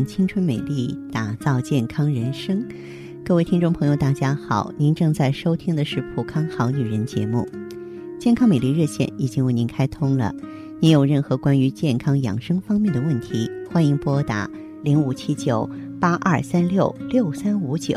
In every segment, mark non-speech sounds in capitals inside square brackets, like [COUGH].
青春美丽，打造健康人生。各位听众朋友，大家好，您正在收听的是《普康好女人》节目，健康美丽热线已经为您开通了。您有任何关于健康养生方面的问题，欢迎拨打零五七九八二三六六三五九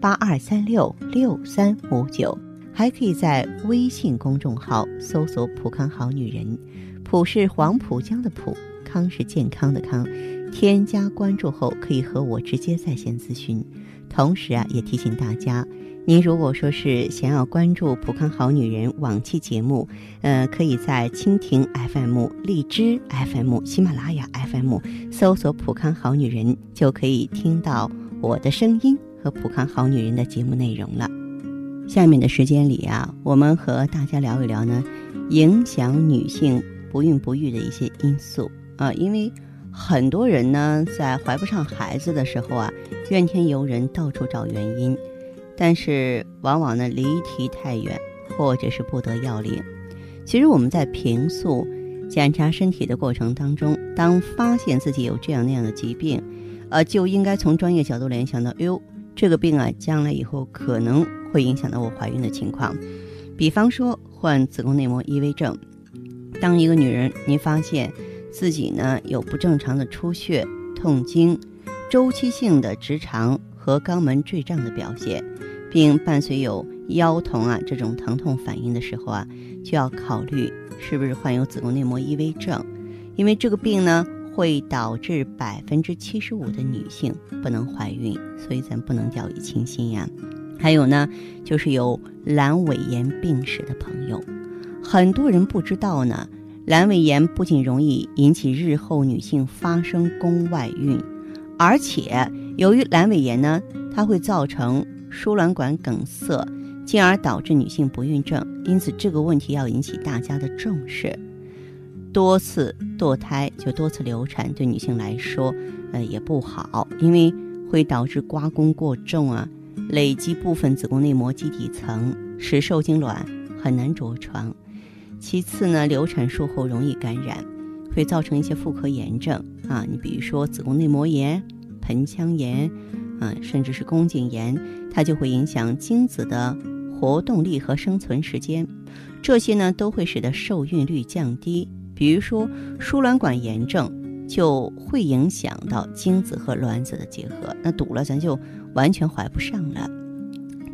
八二三六六三五九，还可以在微信公众号搜索“普康好女人”，普是黄浦江的浦，康是健康的康。添加关注后，可以和我直接在线咨询。同时啊，也提醒大家，您如果说是想要关注《普康好女人》往期节目，呃，可以在蜻蜓 FM、荔枝 FM、喜马拉雅 FM 搜索“普康好女人”，就可以听到我的声音和《普康好女人》的节目内容了。下面的时间里啊，我们和大家聊一聊呢，影响女性不孕不育的一些因素啊，因为。很多人呢，在怀不上孩子的时候啊，怨天尤人，到处找原因，但是往往呢离题太远，或者是不得要领。其实我们在平素检查身体的过程当中，当发现自己有这样那样的疾病，呃，就应该从专业角度联想到，哎呦，这个病啊，将来以后可能会影响到我怀孕的情况。比方说患子宫内膜异位症，当一个女人，您发现。自己呢有不正常的出血、痛经、周期性的直肠和肛门坠胀的表现，并伴随有腰疼啊这种疼痛反应的时候啊，就要考虑是不是患有子宫内膜异位症，因为这个病呢会导致百分之七十五的女性不能怀孕，所以咱不能掉以轻心呀。还有呢，就是有阑尾炎病史的朋友，很多人不知道呢。阑尾炎不仅容易引起日后女性发生宫外孕，而且由于阑尾炎呢，它会造成输卵管梗塞，进而导致女性不孕症。因此，这个问题要引起大家的重视。多次堕胎就多次流产，对女性来说，呃也不好，因为会导致刮宫过重啊，累积部分子宫内膜基底层，使受精卵很难着床。其次呢，流产术后容易感染，会造成一些妇科炎症啊。你比如说子宫内膜炎、盆腔炎，啊，甚至是宫颈炎，它就会影响精子的活动力和生存时间。这些呢，都会使得受孕率降低。比如说输卵管炎症，就会影响到精子和卵子的结合，那堵了，咱就完全怀不上了。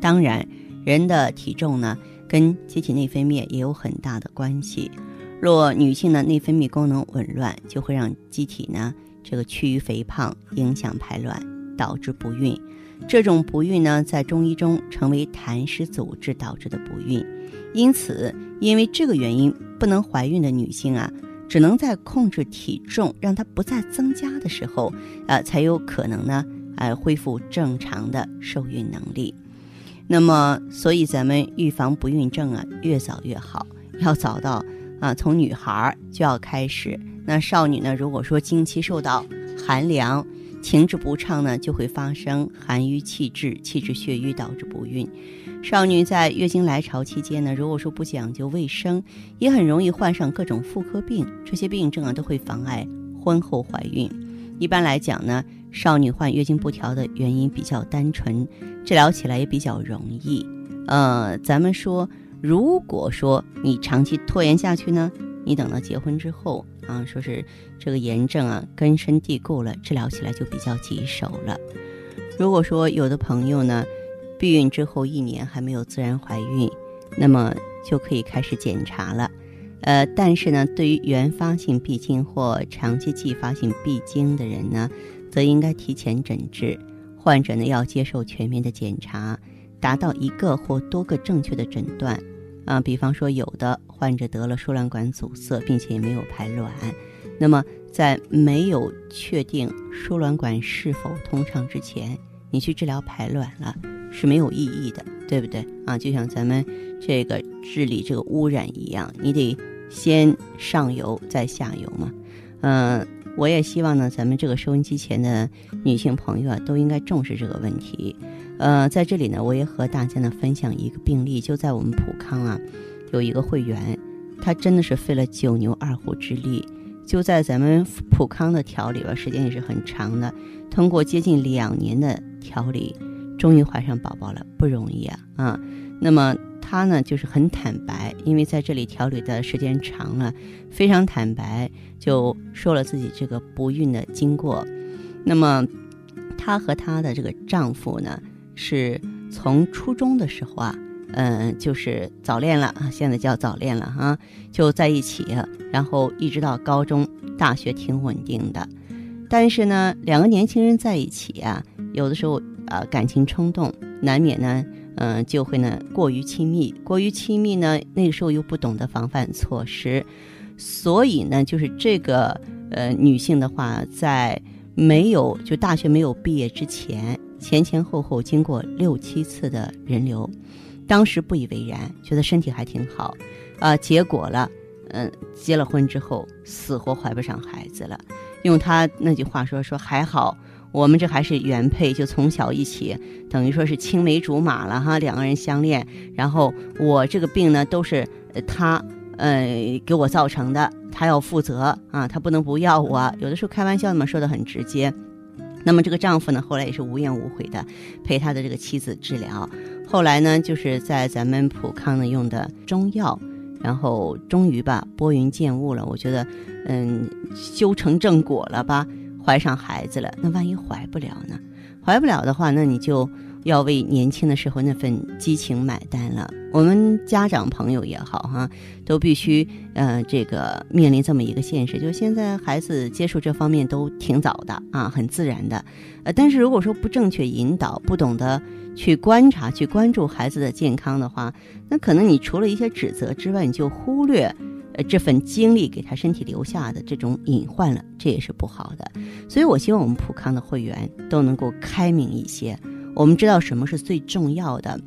当然，人的体重呢。跟机体内分泌也有很大的关系。若女性的内分泌功能紊乱，就会让机体呢这个趋于肥胖，影响排卵，导致不孕。这种不孕呢，在中医中称为痰湿阻滞导致的不孕。因此，因为这个原因不能怀孕的女性啊，只能在控制体重，让它不再增加的时候，呃，才有可能呢，呃，恢复正常的受孕能力。那么，所以咱们预防不孕症啊，越早越好。要早到啊，从女孩就要开始。那少女呢，如果说经期受到寒凉、情志不畅呢，就会发生寒瘀气滞、气滞血瘀，导致不孕。少女在月经来潮期间呢，如果说不讲究卫生，也很容易患上各种妇科病。这些病症啊，都会妨碍婚后怀孕。一般来讲呢。少女患月经不调的原因比较单纯，治疗起来也比较容易。呃，咱们说，如果说你长期拖延下去呢，你等到结婚之后啊，说是这个炎症啊根深蒂固了，治疗起来就比较棘手了。如果说有的朋友呢，避孕之后一年还没有自然怀孕，那么就可以开始检查了。呃，但是呢，对于原发性闭经或长期继发性闭经的人呢，则应该提前诊治，患者呢要接受全面的检查，达到一个或多个正确的诊断。啊，比方说有的患者得了输卵管阻塞，并且没有排卵，那么在没有确定输卵管是否通畅之前，你去治疗排卵了是没有意义的，对不对？啊，就像咱们这个治理这个污染一样，你得先上游再下游嘛，嗯。我也希望呢，咱们这个收音机前的女性朋友啊，都应该重视这个问题。呃，在这里呢，我也和大家呢分享一个病例，就在我们普康啊，有一个会员，她真的是费了九牛二虎之力，就在咱们普康的调理吧，时间也是很长的，通过接近两年的调理，终于怀上宝宝了，不容易啊啊！那么她呢，就是很坦白，因为在这里调理的时间长了，非常坦白，就说了自己这个不孕的经过。那么她和她的这个丈夫呢，是从初中的时候啊。嗯，就是早恋了啊，现在叫早恋了哈，就在一起，然后一直到高中、大学挺稳定的。但是呢，两个年轻人在一起啊，有的时候啊感情冲动，难免呢，嗯，就会呢过于亲密，过于亲密呢，那个时候又不懂得防范措施，所以呢，就是这个呃女性的话，在没有就大学没有毕业之前，前前后后经过六七次的人流。当时不以为然，觉得身体还挺好，啊，结果了，嗯，结了婚之后死活怀不上孩子了。用他那句话说，说还好我们这还是原配，就从小一起，等于说是青梅竹马了哈，两个人相恋。然后我这个病呢，都是他呃给我造成的，他要负责啊，他不能不要我。有的时候开玩笑嘛，说的很直接。那么这个丈夫呢，后来也是无怨无悔的陪他的这个妻子治疗。后来呢，就是在咱们普康呢用的中药，然后终于吧拨云见雾了。我觉得，嗯，修成正果了吧，怀上孩子了。那万一怀不了呢？怀不了的话，那你就。要为年轻的时候那份激情买单了。我们家长朋友也好哈，都必须呃这个面临这么一个现实，就现在孩子接触这方面都挺早的啊，很自然的。呃，但是如果说不正确引导，不懂得去观察、去关注孩子的健康的话，那可能你除了一些指责之外，你就忽略呃这份经历给他身体留下的这种隐患了，这也是不好的。所以我希望我们普康的会员都能够开明一些。我们知道什么是最重要的，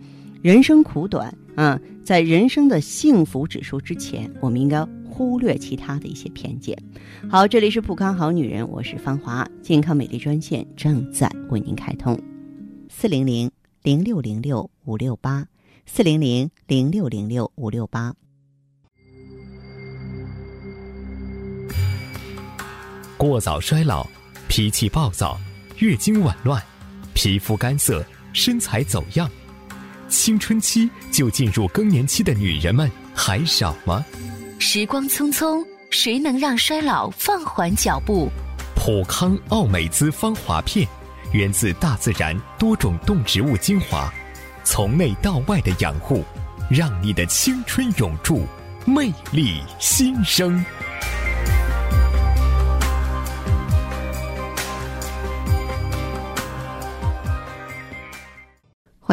人生苦短啊，在人生的幸福指数之前，我们应该忽略其他的一些偏见。好，这里是普康好女人，我是芳华，健康美丽专线正在为您开通，四零零零六零六五六八，四零零零六零六五六八。过早衰老，脾气暴躁，月经紊乱。皮肤干涩，身材走样，青春期就进入更年期的女人们还少吗？时光匆匆，谁能让衰老放缓脚步？普康奥美姿芳华片，源自大自然多种动植物精华，从内到外的养护，让你的青春永驻，魅力新生。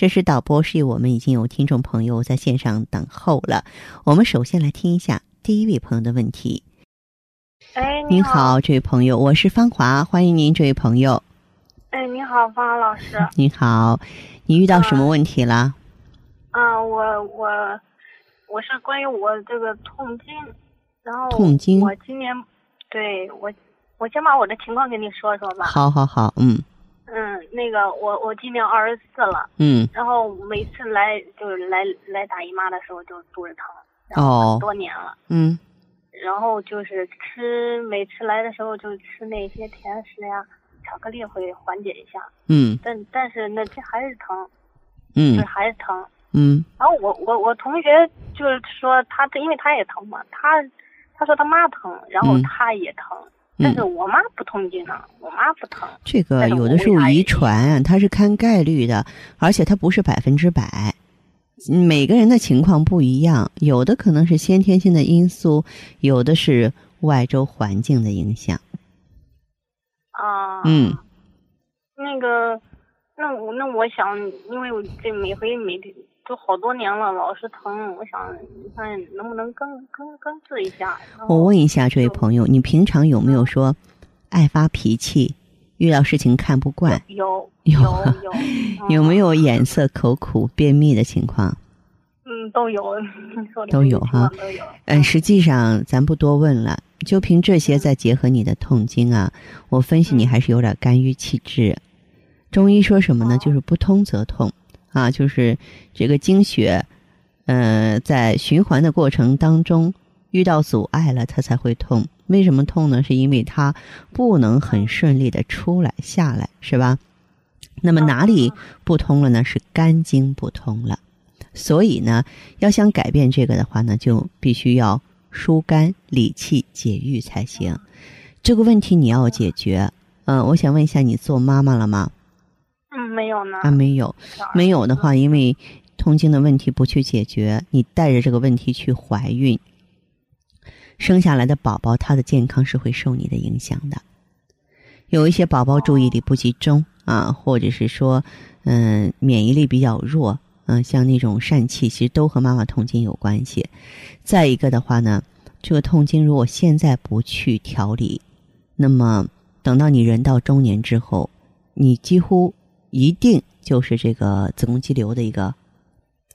这是导播示意我们已经有听众朋友在线上等候了。我们首先来听一下第一位朋友的问题。哎，您好，这位朋友，我是芳华，欢迎您，这位朋友。哎，你好，芳华老师。你好，你遇到什么问题了？啊，我我我是关于我这个痛经，然后痛经，我今年对我。我先把我的情况跟你说说吧。好，好，好，嗯。嗯，那个我我今年二十四了。嗯。然后每次来就是来来大姨妈的时候就肚子疼，然后多年了。嗯。然后就是吃，每次来的时候就吃那些甜食呀、巧克力会缓解一下。嗯。但但是那这还是疼。嗯。就是还是疼。嗯。然后我我我同学就是说他因为他也疼嘛，他他说他妈疼，然后他也疼。但是我妈不痛经呢，我妈不疼。这个有的时候遗传，它是看概率的，而且它不是百分之百，每个人的情况不一样，有的可能是先天性的因素，有的是外周环境的影响。啊。嗯。那个，那我那我想，因为我这每回每天。都好多年了，老是疼，我想看能不能根根根治一下。我问一下这位朋友，你平常有没有说爱发脾气、遇到事情看不惯，有 [LAUGHS] 有 [LAUGHS] 有没有？眼涩、口苦、便秘的情况？嗯，都有，[LAUGHS] 都有哈。嗯，实际上咱不多问了，就凭这些，再结合你的痛经啊，我分析你还是有点肝郁气滞。中医说什么呢？哦就是不通则痛啊，就是这个经血，呃，在循环的过程当中遇到阻碍了，它才会痛。为什么痛呢？是因为它不能很顺利的出来下来，是吧？那么哪里不通了呢？是肝经不通了。所以呢，要想改变这个的话呢，就必须要疏肝理气解郁才行。这个问题你要解决。嗯、我想问一下，你做妈妈了吗？啊，没有，没有的话，因为痛经的问题不去解决，你带着这个问题去怀孕，生下来的宝宝他的健康是会受你的影响的。有一些宝宝注意力不集中啊，或者是说，嗯、免疫力比较弱，嗯、像那种疝气，其实都和妈妈痛经有关系。再一个的话呢，这个痛经如果现在不去调理，那么等到你人到中年之后，你几乎一定就是这个子宫肌瘤的一个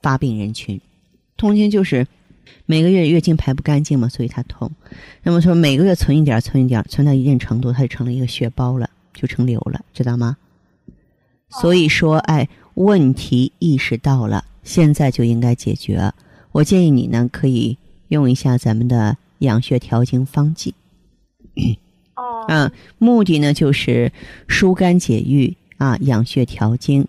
发病人群。痛经就是每个月月经排不干净嘛，所以它痛。那么说每个月存一点，存一点，存到一定程度，它就成了一个血包了，就成瘤了，知道吗？所以说，哎，问题意识到了，现在就应该解决。我建议你呢，可以用一下咱们的养血调经方剂。哦，嗯，目的呢就是疏肝解郁啊，养血调经。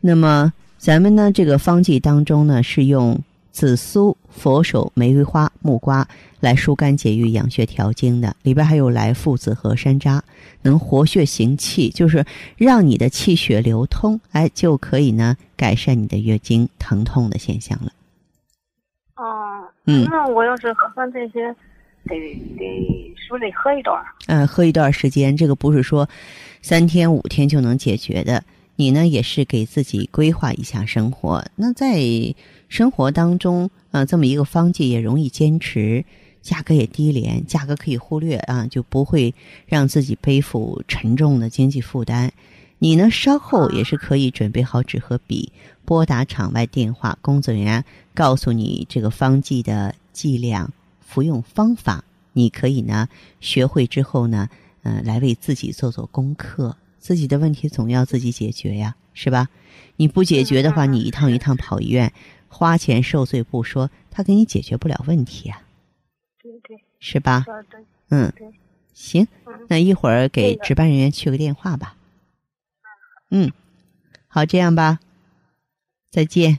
那么咱们呢这个方剂当中呢是用紫苏、佛手、玫瑰花、木瓜来疏肝解郁、养血调经的，里边还有来附子和山楂，能活血行气，就是让你的气血流通，哎，就可以呢改善你的月经疼痛的现象了。哦，嗯那我要是喝这些，得得是不是得喝一段？嗯，喝一段时间，这个不是说三天五天就能解决的。你呢，也是给自己规划一下生活。那在生活当中，呃，这么一个方剂也容易坚持，价格也低廉，价格可以忽略啊，就不会让自己背负沉重的经济负担。你呢，稍后也是可以准备好纸和笔，拨打场外电话，工作人员告诉你这个方剂的剂量、服用方法。你可以呢，学会之后呢，呃，来为自己做做功课。自己的问题总要自己解决呀，是吧？你不解决的话，嗯嗯你一趟一趟跑医院，花钱受罪不说，他给你解决不了问题啊，对对，是吧？嗯对，行，嗯，那一会儿给值班人员去个电话吧。嗯，好，这样吧，再见。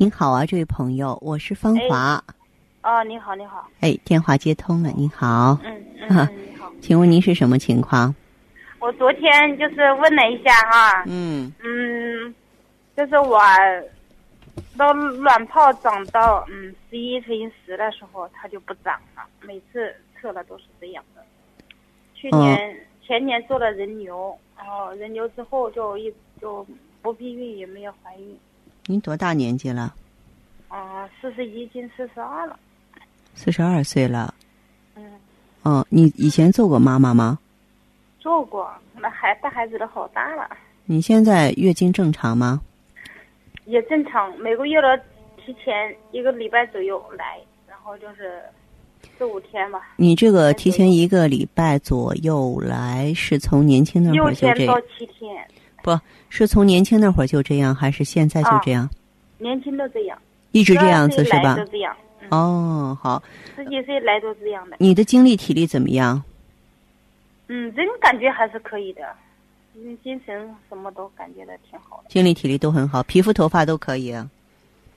您好啊，这位朋友，我是芳华。哦，你好，你好。哎，电话接通了，您好，嗯嗯啊嗯，你好。请问您是什么情况？我昨天就是问了一下哈，嗯嗯，就是我到卵泡长到嗯十一乘以十的时候，它就不长了，每次测了都是这样的。去年、前年做了人流，然后人流之后就一就不避孕也没有怀孕，您多大年纪了？啊、四十一近四十二了，四十二岁了。嗯，哦，你以前做过妈妈吗？做过，那孩带孩子的好大了，你现在月经正常吗？也正常，每个月的提前一个礼拜左右来，然后就是四五天吧。你这个提前一个礼拜左右来，是从年轻那会六儿就天到？七天，不是从年轻那会儿就这样，还是现在就这样？年轻都这样，一直这样子是吧来都？这样，嗯，哦，好，十几岁来都这样的。你的精力体力怎么样？嗯，人感觉还是可以的，嗯，精神什么都感觉的挺好的。精力体力都很好，皮肤头发都可以，啊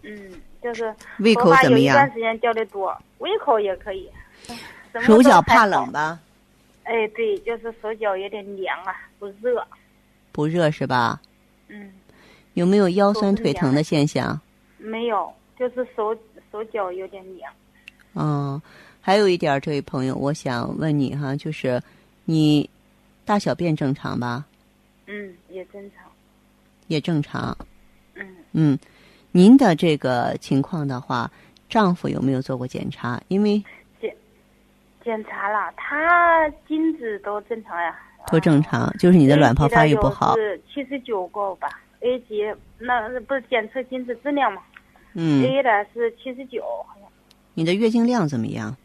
嗯，就是胃口怎么样？一段时间掉的多，胃口也可以。手脚怕冷？吧？哎，对，就是手脚有点凉啊，不热。不热是吧？嗯，有没有腰酸腿疼的现象？没有，就是手手脚有点凉。嗯，还有一点，这位朋友，我想问你哈，就是你大小便正常吧？嗯，也正常。也正常。嗯。嗯，您的这个情况的话，丈夫有没有做过检查？因为检检查了，他精子都正常呀。都正常，就是你的卵泡发育不好。是七十九个吧？A 级那不是检测精子质量吗？嗯。A 的是七十九，好像。你的月经量怎么样？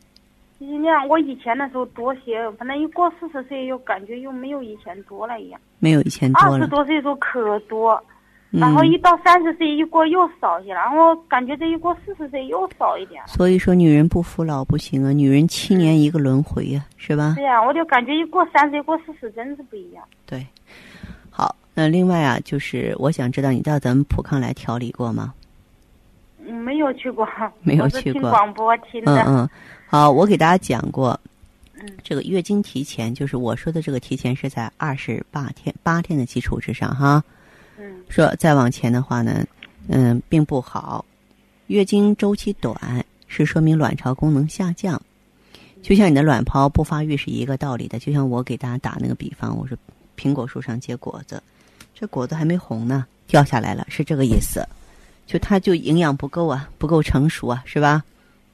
月经量，我以前的时候多些，反正一过四十岁又感觉又没有以前多了一样。没有以前多了。二十多岁时候可多，然后一到三十岁一过又少些，然后感觉这一过四十岁又少一点。所以说，女人不服老不行啊！女人七年一个轮回呀，是吧？对呀，我就感觉一过三十、一过四十，真是不一样。对，好，那另外啊，就是我想知道你到咱们普康来调理过吗？嗯，没有去过，没有去过。听广播听的。嗯嗯，好，我给大家讲过。嗯。这个月经提前，就是我说的这个提前是在二十八天八天的基础之上哈。嗯。说再往前的话呢，嗯，并不好。月经周期短是说明卵巢功能下降，就像你的卵泡不发育是一个道理的。就像我给大家打那个比方，我说苹果树上结果子，这果子还没红呢，掉下来了，是这个意思。就它就营养不够啊，不够成熟啊，是吧？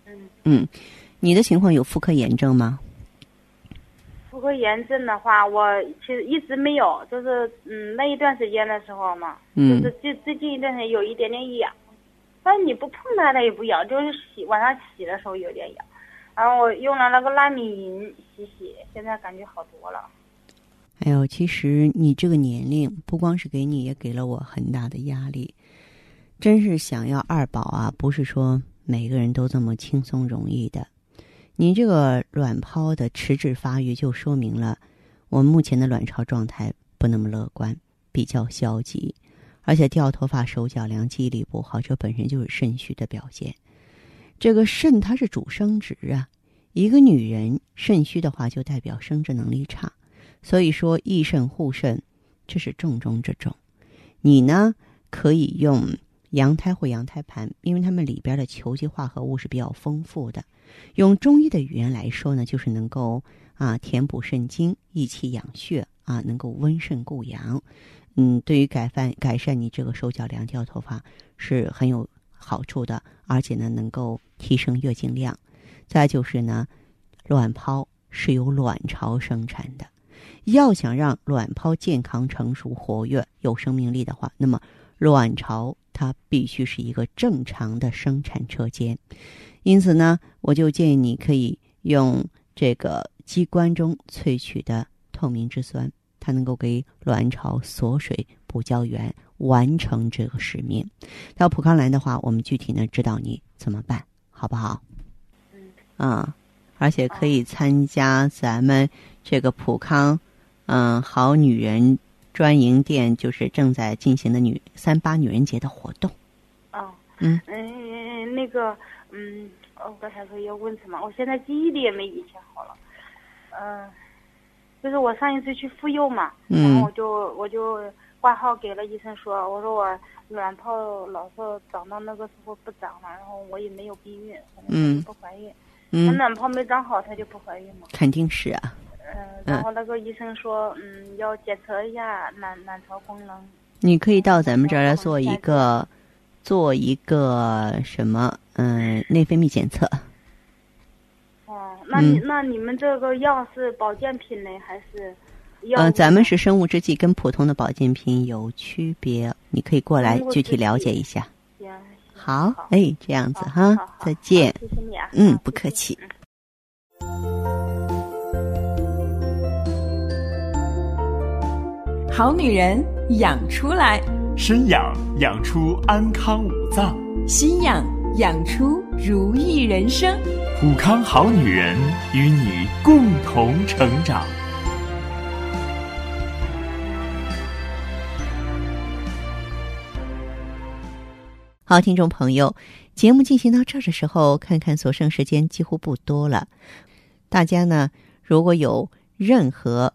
嗯。嗯，你的情况有妇科炎症吗？妇科炎症的话，我其实一直没有，就是嗯那一段时间的时候嘛，嗯，就是最最近一段时间有一点点痒，但是你不碰它它也不痒，就是洗晚上洗的时候有点痒，然后我用了那个纳米银洗洗，现在感觉好多了。哎呦，其实你这个年龄不光是给你，也给了我很大的压力。真是想要二宝啊，不是说每个人都这么轻松容易的。你这个卵泡的迟滞发育，就说明了我们目前的卵巢状态不那么乐观，比较消极，而且掉头发、手脚凉、记忆力不好，这本身就是肾虚的表现。这个肾它是主生殖啊，一个女人肾虚的话，就代表生殖能力差。所以说益肾护肾，这是重中之重。你呢，可以用。羊胎或羊胎盘，因为它们里边的球基化合物是比较丰富的。用中医的语言来说呢，就是能够啊填补肾精、益气养血啊，能够温肾固阳。嗯，对于改善改善你这个手脚凉掉头发是很有好处的，而且呢能够提升月经量。再就是呢，卵泡是由卵巢生产的，要想让卵泡健康、成熟、活跃、有生命力的话，那么卵巢。它必须是一个正常的生产车间，因此呢，我就建议你可以用这个鸡冠中萃取的透明质酸，它能够给卵巢锁水、补胶原，完成这个使命。到普康来的话，我们具体呢指导你怎么办，好不好？嗯。啊，而且可以参加咱们这个普康，嗯，好女人。专营店就是正在进行的女三八女人节的活动。哦，嗯嗯，那个，嗯，我刚才说要问什么？我现在记忆力也没以前好了。嗯，就是我上一次去妇幼嘛，然后我就我就挂号给了医生说，我说我卵泡老是长到那个时候不长了，然后我也没有避孕，嗯，不怀孕。嗯，卵泡没长好，它就不怀孕吗？肯定是啊。嗯，然后那个医生说，嗯，要检测一下卵卵巢功能。你可以到咱们这儿来做一个，做一个什么？嗯，内分泌检测。哦，那你那你们这个药是保健品呢，还是？嗯，咱们是生物制剂，跟普通的保健品有区别。你可以过来具体了解一下。行。好，哎，这样子哈，再见。谢谢你啊。嗯，不客气。好女人养出来，身养养出安康五脏，心养养出如意人生。普康好女人与你共同成长。好，听众朋友，节目进行到这儿的时候，看看所剩时间几乎不多了。大家呢，如果有。任何